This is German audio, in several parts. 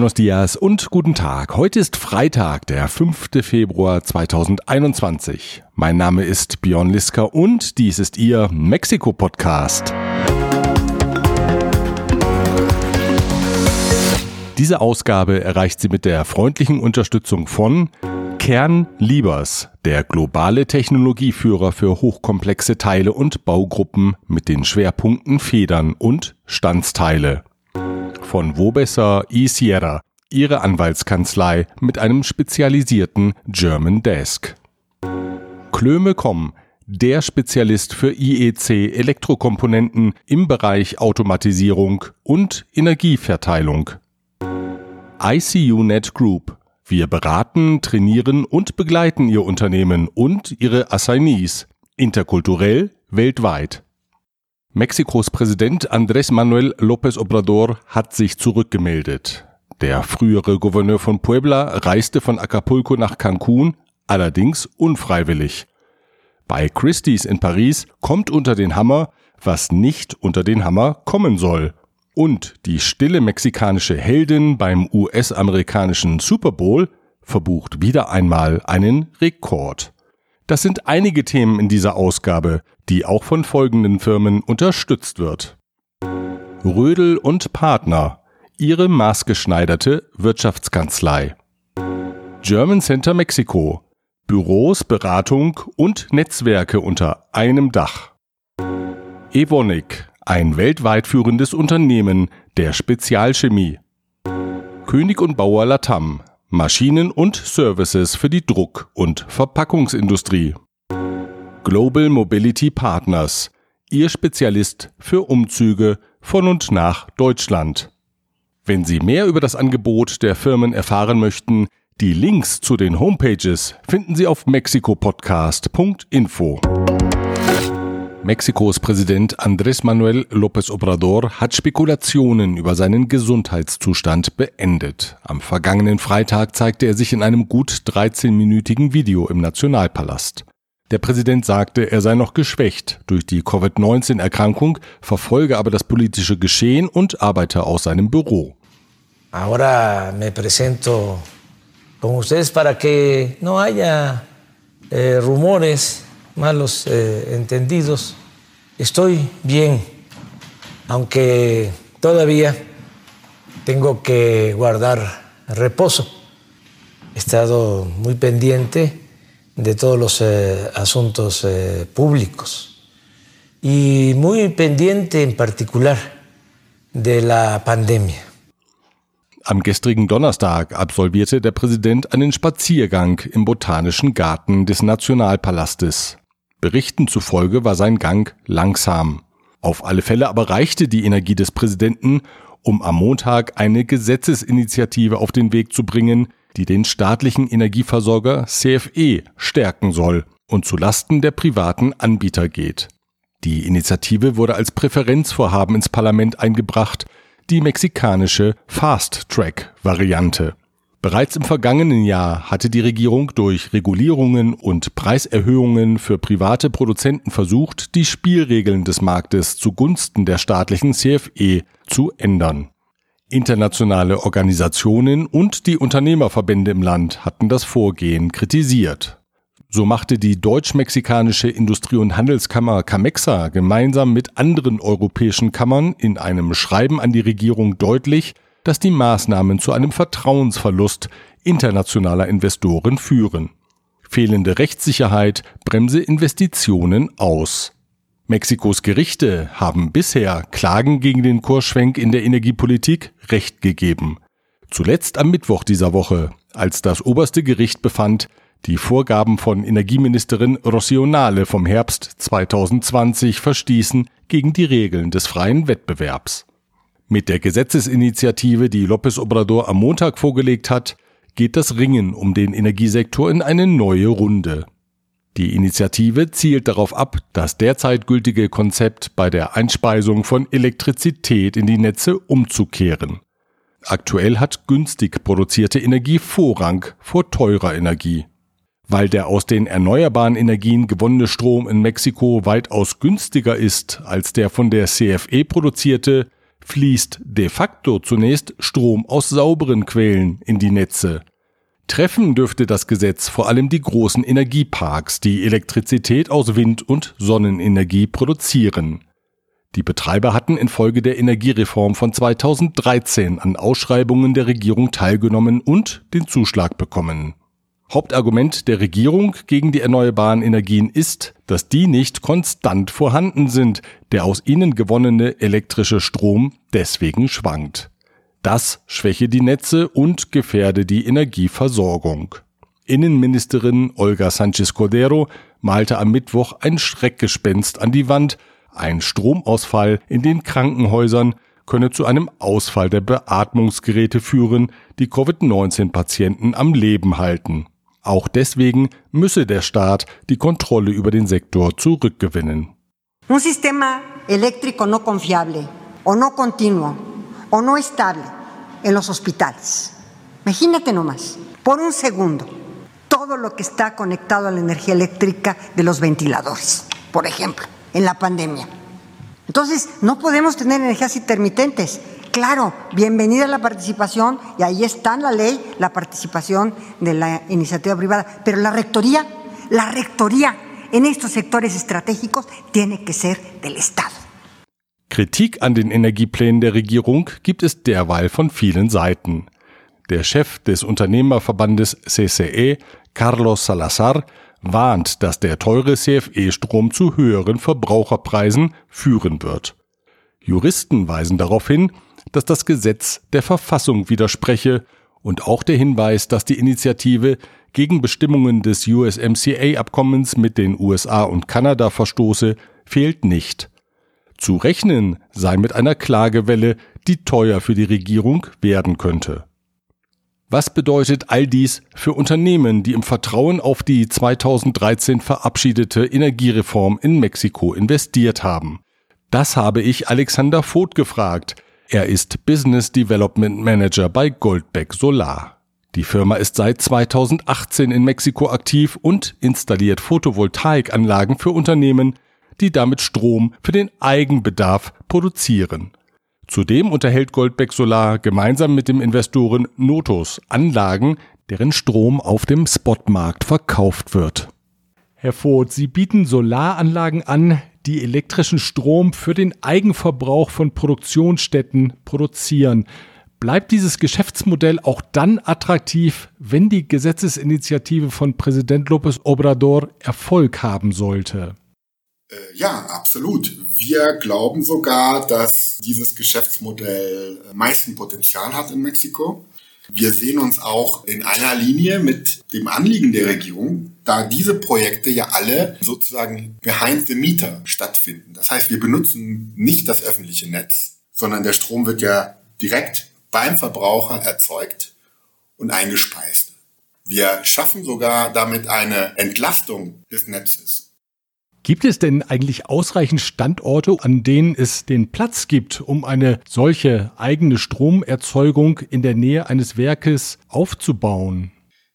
Buenos dias und guten Tag. Heute ist Freitag, der 5. Februar 2021. Mein Name ist Björn Liska und dies ist Ihr Mexiko-Podcast. Diese Ausgabe erreicht sie mit der freundlichen Unterstützung von Kern Liebers, der globale Technologieführer für hochkomplexe Teile und Baugruppen mit den Schwerpunkten Federn und Standsteile von Wobesser e Sierra, ihre Anwaltskanzlei mit einem spezialisierten German Desk. Klöme.com, der Spezialist für IEC Elektrokomponenten im Bereich Automatisierung und Energieverteilung. ICUNet Group. Wir beraten, trainieren und begleiten Ihr Unternehmen und Ihre Assignees interkulturell weltweit. Mexikos Präsident Andrés Manuel López Obrador hat sich zurückgemeldet. Der frühere Gouverneur von Puebla reiste von Acapulco nach Cancun, allerdings unfreiwillig. Bei Christie's in Paris kommt unter den Hammer, was nicht unter den Hammer kommen soll. Und die stille mexikanische Heldin beim US-amerikanischen Super Bowl verbucht wieder einmal einen Rekord. Das sind einige Themen in dieser Ausgabe, die auch von folgenden Firmen unterstützt wird. Rödel und Partner, ihre maßgeschneiderte Wirtschaftskanzlei. German Center Mexiko, Büros, Beratung und Netzwerke unter einem Dach. Evonik, ein weltweit führendes Unternehmen der Spezialchemie. König und Bauer Latam, Maschinen und Services für die Druck- und Verpackungsindustrie. Global Mobility Partners, Ihr Spezialist für Umzüge von und nach Deutschland. Wenn Sie mehr über das Angebot der Firmen erfahren möchten, die Links zu den Homepages finden Sie auf mexikopodcast.info. Mexikos Präsident Andrés Manuel López Obrador hat Spekulationen über seinen Gesundheitszustand beendet. Am vergangenen Freitag zeigte er sich in einem gut 13-minütigen Video im Nationalpalast. Der Präsident sagte, er sei noch geschwächt durch die Covid-19-Erkrankung, verfolge aber das politische Geschehen und arbeite aus seinem Büro. Ahora me presento con ustedes para que no haya eh, rumores malos eh, entendidos. Estoy bien, aunque todavía tengo que guardar reposo. He estado muy pendiente de todos los eh, asuntos eh, públicos y muy pendiente en particular de la pandemia. Am gestrigen Donnerstag absolvierte der Präsident einen Spaziergang im Botanischen Garten des Nationalpalastes. Berichten zufolge war sein Gang langsam. Auf alle Fälle aber reichte die Energie des Präsidenten, um am Montag eine Gesetzesinitiative auf den Weg zu bringen, die den staatlichen Energieversorger CFE stärken soll und zu Lasten der privaten Anbieter geht. Die Initiative wurde als Präferenzvorhaben ins Parlament eingebracht, die mexikanische Fast-Track-Variante. Bereits im vergangenen Jahr hatte die Regierung durch Regulierungen und Preiserhöhungen für private Produzenten versucht, die Spielregeln des Marktes zugunsten der staatlichen CFE zu ändern. Internationale Organisationen und die Unternehmerverbände im Land hatten das Vorgehen kritisiert. So machte die deutsch-mexikanische Industrie- und Handelskammer Camexa gemeinsam mit anderen europäischen Kammern in einem Schreiben an die Regierung deutlich, dass die Maßnahmen zu einem Vertrauensverlust internationaler Investoren führen. Fehlende Rechtssicherheit bremse Investitionen aus. Mexikos Gerichte haben bisher Klagen gegen den Kursschwenk in der Energiepolitik Recht gegeben. Zuletzt am Mittwoch dieser Woche, als das oberste Gericht befand, die Vorgaben von Energieministerin Rosionale vom Herbst 2020 verstießen gegen die Regeln des freien Wettbewerbs. Mit der Gesetzesinitiative, die López Obrador am Montag vorgelegt hat, geht das Ringen um den Energiesektor in eine neue Runde. Die Initiative zielt darauf ab, das derzeit gültige Konzept bei der Einspeisung von Elektrizität in die Netze umzukehren. Aktuell hat günstig produzierte Energie Vorrang vor teurer Energie. Weil der aus den erneuerbaren Energien gewonnene Strom in Mexiko weitaus günstiger ist als der von der CFE produzierte, fließt de facto zunächst Strom aus sauberen Quellen in die Netze. Treffen dürfte das Gesetz vor allem die großen Energieparks, die Elektrizität aus Wind- und Sonnenenergie produzieren. Die Betreiber hatten infolge der Energiereform von 2013 an Ausschreibungen der Regierung teilgenommen und den Zuschlag bekommen. Hauptargument der Regierung gegen die erneuerbaren Energien ist, dass die nicht konstant vorhanden sind, der aus ihnen gewonnene elektrische Strom deswegen schwankt. Das schwäche die Netze und gefährde die Energieversorgung. Innenministerin Olga Sanchez Cordero malte am Mittwoch ein Schreckgespenst an die Wand. Ein Stromausfall in den Krankenhäusern könne zu einem Ausfall der Beatmungsgeräte führen, die Covid-19-Patienten am Leben halten. Auch deswegen müsse der Staat die Kontrolle über den Sektor zurückgewinnen. Un sistema eléctrico no confiable o no continuo o no estable en los hospitales. Imagínate nomás, por un segundo, todo lo que está conectado a la energía eléctrica de los ventiladores, por ejemplo, en la pandemia. Entonces, no podemos tener energías intermitentes. Claro, bienvenida la participación, y ahí está en la ley la participación de la iniciativa privada, pero la rectoría, la rectoría en estos sectores estratégicos tiene que ser del Estado. Kritik an den Energieplänen der Regierung gibt es derweil von vielen Seiten. Der Chef des Unternehmerverbandes CCE, Carlos Salazar, warnt, dass der teure CFE-Strom zu höheren Verbraucherpreisen führen wird. Juristen weisen darauf hin, dass das Gesetz der Verfassung widerspreche und auch der Hinweis, dass die Initiative gegen Bestimmungen des USMCA-Abkommens mit den USA und Kanada verstoße, fehlt nicht. Zu rechnen sei mit einer Klagewelle, die teuer für die Regierung werden könnte. Was bedeutet all dies für Unternehmen, die im Vertrauen auf die 2013 verabschiedete Energiereform in Mexiko investiert haben? Das habe ich Alexander Voth gefragt. Er ist Business Development Manager bei Goldbeck Solar. Die Firma ist seit 2018 in Mexiko aktiv und installiert Photovoltaikanlagen für Unternehmen, die damit Strom für den Eigenbedarf produzieren. Zudem unterhält Goldbeck Solar gemeinsam mit dem Investoren Notos Anlagen, deren Strom auf dem Spotmarkt verkauft wird. Herr Voth, Sie bieten Solaranlagen an, die elektrischen Strom für den Eigenverbrauch von Produktionsstätten produzieren. Bleibt dieses Geschäftsmodell auch dann attraktiv, wenn die Gesetzesinitiative von Präsident López Obrador Erfolg haben sollte? Äh, ja, absolut. Wir glauben sogar, dass dieses Geschäftsmodell äh, meisten Potenzial hat in Mexiko. Wir sehen uns auch in einer Linie mit dem Anliegen der Regierung, da diese Projekte ja alle sozusagen behind the meter stattfinden. Das heißt, wir benutzen nicht das öffentliche Netz, sondern der Strom wird ja direkt beim Verbraucher erzeugt und eingespeist. Wir schaffen sogar damit eine Entlastung des Netzes. Gibt es denn eigentlich ausreichend Standorte, an denen es den Platz gibt, um eine solche eigene Stromerzeugung in der Nähe eines Werkes aufzubauen?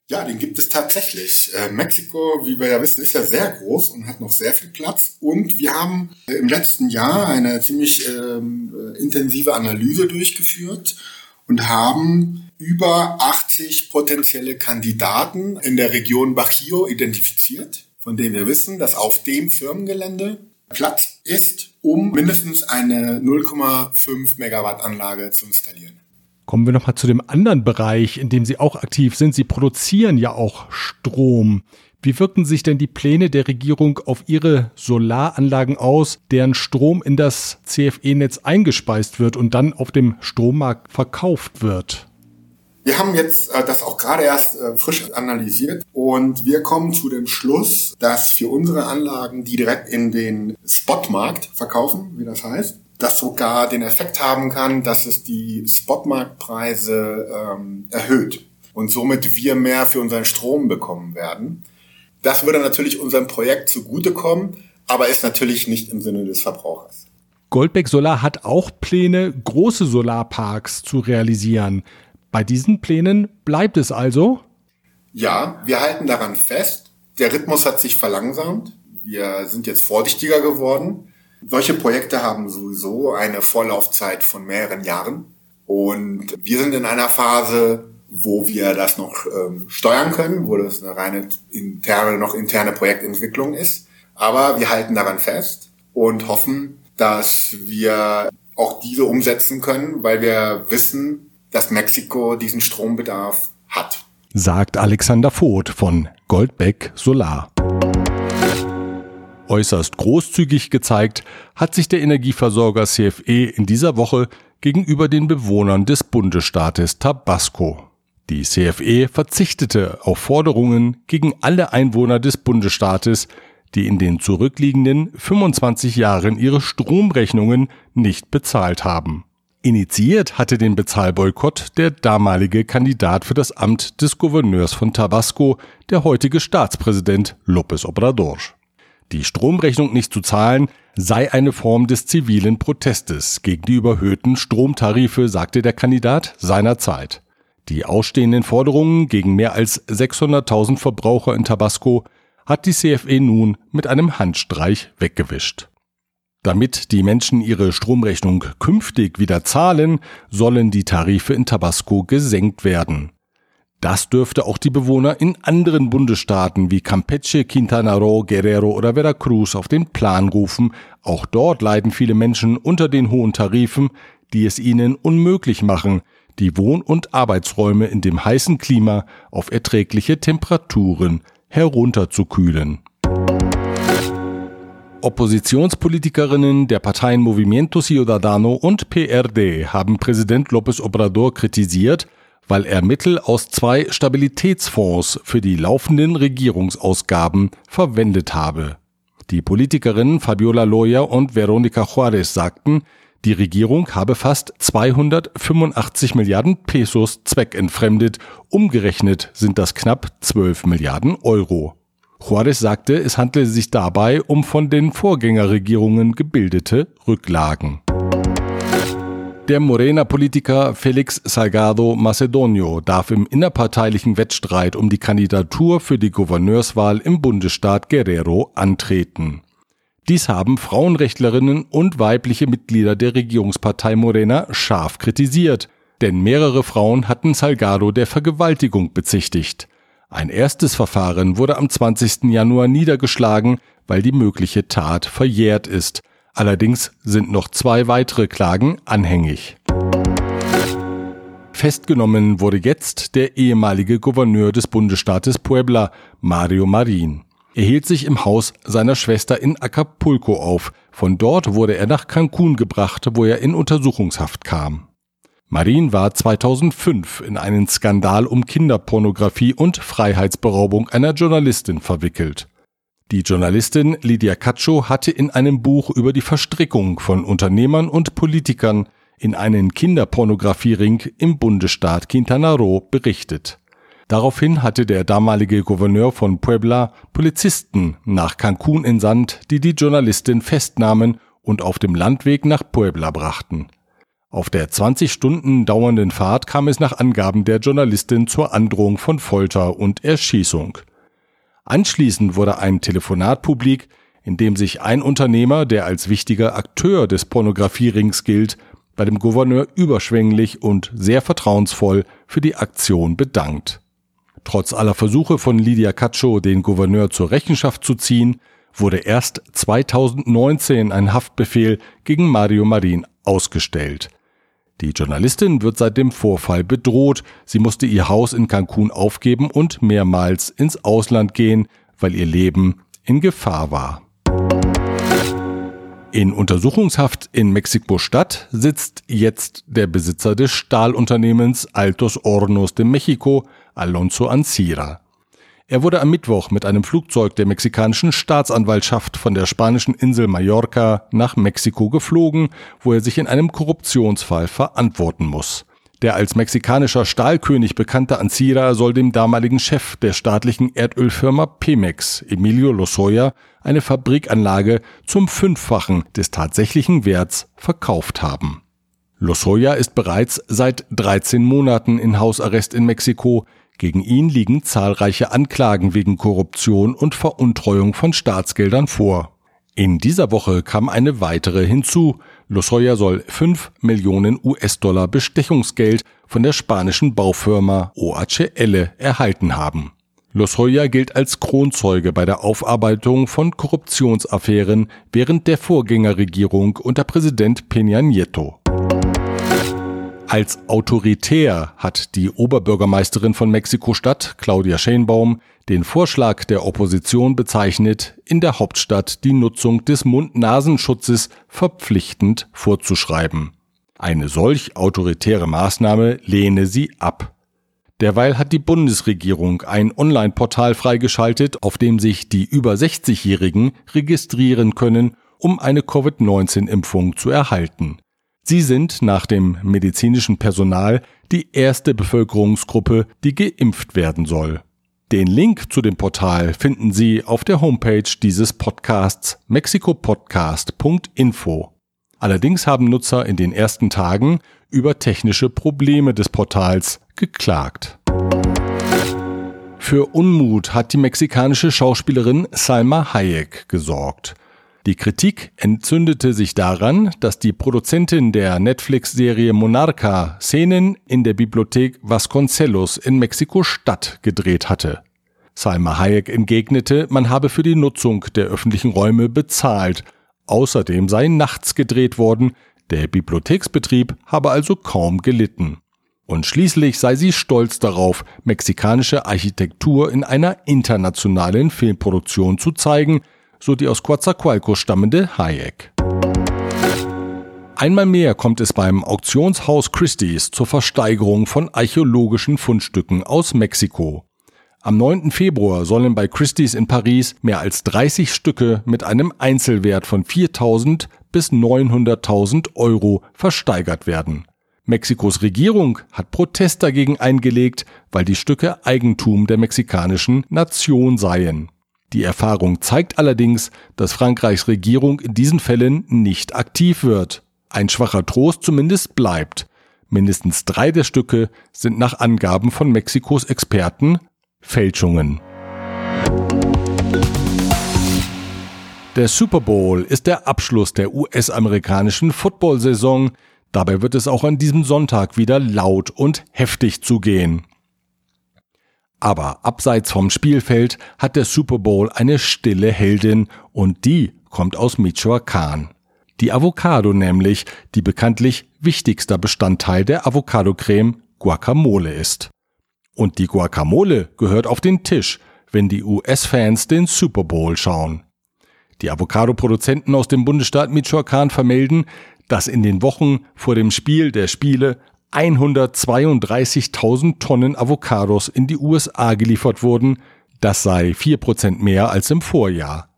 Ja, den gibt es tatsächlich. Äh, Mexiko, wie wir ja wissen, ist ja sehr groß und hat noch sehr viel Platz. Und wir haben äh, im letzten Jahr eine ziemlich ähm, äh, intensive Analyse durchgeführt und haben über 80 potenzielle Kandidaten in der Region Bajío identifiziert von dem wir wissen, dass auf dem Firmengelände Platz ist, um mindestens eine 0,5 Megawatt Anlage zu installieren. Kommen wir nochmal zu dem anderen Bereich, in dem Sie auch aktiv sind. Sie produzieren ja auch Strom. Wie wirken sich denn die Pläne der Regierung auf Ihre Solaranlagen aus, deren Strom in das CFE-Netz eingespeist wird und dann auf dem Strommarkt verkauft wird? Wir haben jetzt äh, das auch gerade erst äh, frisch analysiert und wir kommen zu dem Schluss, dass für unsere Anlagen, die direkt in den Spotmarkt verkaufen, wie das heißt, das sogar den Effekt haben kann, dass es die Spotmarktpreise ähm, erhöht und somit wir mehr für unseren Strom bekommen werden. Das würde natürlich unserem Projekt zugutekommen, aber ist natürlich nicht im Sinne des Verbrauchers. Goldbeck Solar hat auch Pläne, große Solarparks zu realisieren. Bei diesen Plänen bleibt es also? Ja, wir halten daran fest. Der Rhythmus hat sich verlangsamt. Wir sind jetzt vorsichtiger geworden. Solche Projekte haben sowieso eine Vorlaufzeit von mehreren Jahren. Und wir sind in einer Phase, wo wir das noch ähm, steuern können, wo das eine reine interne, noch interne Projektentwicklung ist. Aber wir halten daran fest und hoffen, dass wir auch diese umsetzen können, weil wir wissen, dass Mexiko diesen Strombedarf hat. Sagt Alexander Voth von Goldbeck Solar. Äußerst großzügig gezeigt hat sich der Energieversorger CFE in dieser Woche gegenüber den Bewohnern des Bundesstaates Tabasco. Die CFE verzichtete auf Forderungen gegen alle Einwohner des Bundesstaates, die in den zurückliegenden 25 Jahren ihre Stromrechnungen nicht bezahlt haben. Initiiert hatte den Bezahlboykott der damalige Kandidat für das Amt des Gouverneurs von Tabasco, der heutige Staatspräsident López Obrador. Die Stromrechnung nicht zu zahlen sei eine Form des zivilen Protestes gegen die überhöhten Stromtarife, sagte der Kandidat seinerzeit. Die ausstehenden Forderungen gegen mehr als 600.000 Verbraucher in Tabasco hat die CFE nun mit einem Handstreich weggewischt. Damit die Menschen ihre Stromrechnung künftig wieder zahlen, sollen die Tarife in Tabasco gesenkt werden. Das dürfte auch die Bewohner in anderen Bundesstaaten wie Campeche, Quintana Roo, Guerrero oder Veracruz auf den Plan rufen. Auch dort leiden viele Menschen unter den hohen Tarifen, die es ihnen unmöglich machen, die Wohn- und Arbeitsräume in dem heißen Klima auf erträgliche Temperaturen herunterzukühlen. Oppositionspolitikerinnen der Parteien Movimiento Ciudadano und PRD haben Präsident López Obrador kritisiert, weil er Mittel aus zwei Stabilitätsfonds für die laufenden Regierungsausgaben verwendet habe. Die Politikerinnen Fabiola Loya und Veronica Juárez sagten, die Regierung habe fast 285 Milliarden Pesos zweckentfremdet, umgerechnet sind das knapp 12 Milliarden Euro. Juárez sagte, es handle sich dabei um von den Vorgängerregierungen gebildete Rücklagen. Der Morena-Politiker Felix Salgado Macedonio darf im innerparteilichen Wettstreit um die Kandidatur für die Gouverneurswahl im Bundesstaat Guerrero antreten. Dies haben Frauenrechtlerinnen und weibliche Mitglieder der Regierungspartei Morena scharf kritisiert, denn mehrere Frauen hatten Salgado der Vergewaltigung bezichtigt. Ein erstes Verfahren wurde am 20. Januar niedergeschlagen, weil die mögliche Tat verjährt ist. Allerdings sind noch zwei weitere Klagen anhängig. Festgenommen wurde jetzt der ehemalige Gouverneur des Bundesstaates Puebla, Mario Marin. Er hielt sich im Haus seiner Schwester in Acapulco auf. Von dort wurde er nach Cancun gebracht, wo er in Untersuchungshaft kam. Marin war 2005 in einen Skandal um Kinderpornografie und Freiheitsberaubung einer Journalistin verwickelt. Die Journalistin Lydia Cacho hatte in einem Buch über die Verstrickung von Unternehmern und Politikern in einen Kinderpornografiering im Bundesstaat Quintana Roo berichtet. Daraufhin hatte der damalige Gouverneur von Puebla Polizisten nach Cancun entsandt, die die Journalistin festnahmen und auf dem Landweg nach Puebla brachten. Auf der 20 Stunden dauernden Fahrt kam es nach Angaben der Journalistin zur Androhung von Folter und Erschießung. Anschließend wurde ein Telefonat publik, in dem sich ein Unternehmer, der als wichtiger Akteur des Pornografierings gilt, bei dem Gouverneur überschwänglich und sehr vertrauensvoll für die Aktion bedankt. Trotz aller Versuche von Lydia Cacho, den Gouverneur zur Rechenschaft zu ziehen, wurde erst 2019 ein Haftbefehl gegen Mario Marin ausgestellt. Die Journalistin wird seit dem Vorfall bedroht. Sie musste ihr Haus in Cancun aufgeben und mehrmals ins Ausland gehen, weil ihr Leben in Gefahr war. In Untersuchungshaft in Mexiko-Stadt sitzt jetzt der Besitzer des Stahlunternehmens Altos Hornos de Mexico, Alonso Ancira. Er wurde am Mittwoch mit einem Flugzeug der mexikanischen Staatsanwaltschaft von der spanischen Insel Mallorca nach Mexiko geflogen, wo er sich in einem Korruptionsfall verantworten muss. Der als mexikanischer Stahlkönig bekannte Ancira soll dem damaligen Chef der staatlichen Erdölfirma Pemex, Emilio Lozoya, eine Fabrikanlage zum Fünffachen des tatsächlichen Werts verkauft haben. Lozoya ist bereits seit 13 Monaten in Hausarrest in Mexiko, gegen ihn liegen zahlreiche Anklagen wegen Korruption und Veruntreuung von Staatsgeldern vor. In dieser Woche kam eine weitere hinzu. Lozoya soll 5 Millionen US-Dollar Bestechungsgeld von der spanischen Baufirma OHL erhalten haben. Lozoya gilt als Kronzeuge bei der Aufarbeitung von Korruptionsaffären während der Vorgängerregierung unter Präsident Peña Nieto. Als autoritär hat die Oberbürgermeisterin von Mexiko-Stadt, Claudia Schenbaum, den Vorschlag der Opposition bezeichnet, in der Hauptstadt die Nutzung des Mund-Nasenschutzes verpflichtend vorzuschreiben. Eine solch autoritäre Maßnahme lehne sie ab. Derweil hat die Bundesregierung ein Online-Portal freigeschaltet, auf dem sich die über 60-Jährigen registrieren können, um eine Covid-19-Impfung zu erhalten. Sie sind nach dem medizinischen Personal die erste Bevölkerungsgruppe, die geimpft werden soll. Den Link zu dem Portal finden Sie auf der Homepage dieses Podcasts mexikopodcast.info. Allerdings haben Nutzer in den ersten Tagen über technische Probleme des Portals geklagt. Für Unmut hat die mexikanische Schauspielerin Salma Hayek gesorgt. Die Kritik entzündete sich daran, dass die Produzentin der Netflix-Serie Monarca Szenen in der Bibliothek Vasconcelos in Mexiko-Stadt gedreht hatte. Salma Hayek entgegnete, man habe für die Nutzung der öffentlichen Räume bezahlt. Außerdem sei nachts gedreht worden, der Bibliotheksbetrieb habe also kaum gelitten. Und schließlich sei sie stolz darauf, mexikanische Architektur in einer internationalen Filmproduktion zu zeigen, so die aus Coatzacoalcos stammende Hayek. Einmal mehr kommt es beim Auktionshaus Christie's zur Versteigerung von archäologischen Fundstücken aus Mexiko. Am 9. Februar sollen bei Christie's in Paris mehr als 30 Stücke mit einem Einzelwert von 4.000 bis 900.000 Euro versteigert werden. Mexikos Regierung hat Protest dagegen eingelegt, weil die Stücke Eigentum der mexikanischen Nation seien. Die Erfahrung zeigt allerdings, dass Frankreichs Regierung in diesen Fällen nicht aktiv wird. Ein schwacher Trost zumindest bleibt. Mindestens drei der Stücke sind nach Angaben von Mexikos Experten Fälschungen. Der Super Bowl ist der Abschluss der US-amerikanischen Football-Saison. Dabei wird es auch an diesem Sonntag wieder laut und heftig zugehen. Aber abseits vom Spielfeld hat der Super Bowl eine stille Heldin und die kommt aus Michoacán. Die Avocado nämlich, die bekanntlich wichtigster Bestandteil der Avocado-Creme Guacamole ist. Und die Guacamole gehört auf den Tisch, wenn die US-Fans den Super Bowl schauen. Die Avocado-Produzenten aus dem Bundesstaat Michoacán vermelden, dass in den Wochen vor dem Spiel der Spiele 132.000 Tonnen Avocados in die USA geliefert wurden. Das sei 4% mehr als im Vorjahr.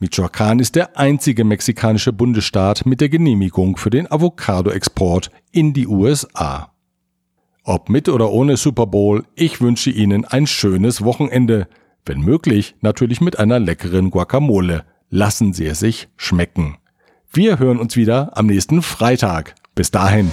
Michoacán ist der einzige mexikanische Bundesstaat mit der Genehmigung für den Avocado-Export in die USA. Ob mit oder ohne Super Bowl, ich wünsche Ihnen ein schönes Wochenende. Wenn möglich, natürlich mit einer leckeren Guacamole. Lassen Sie es sich schmecken. Wir hören uns wieder am nächsten Freitag. Bis dahin.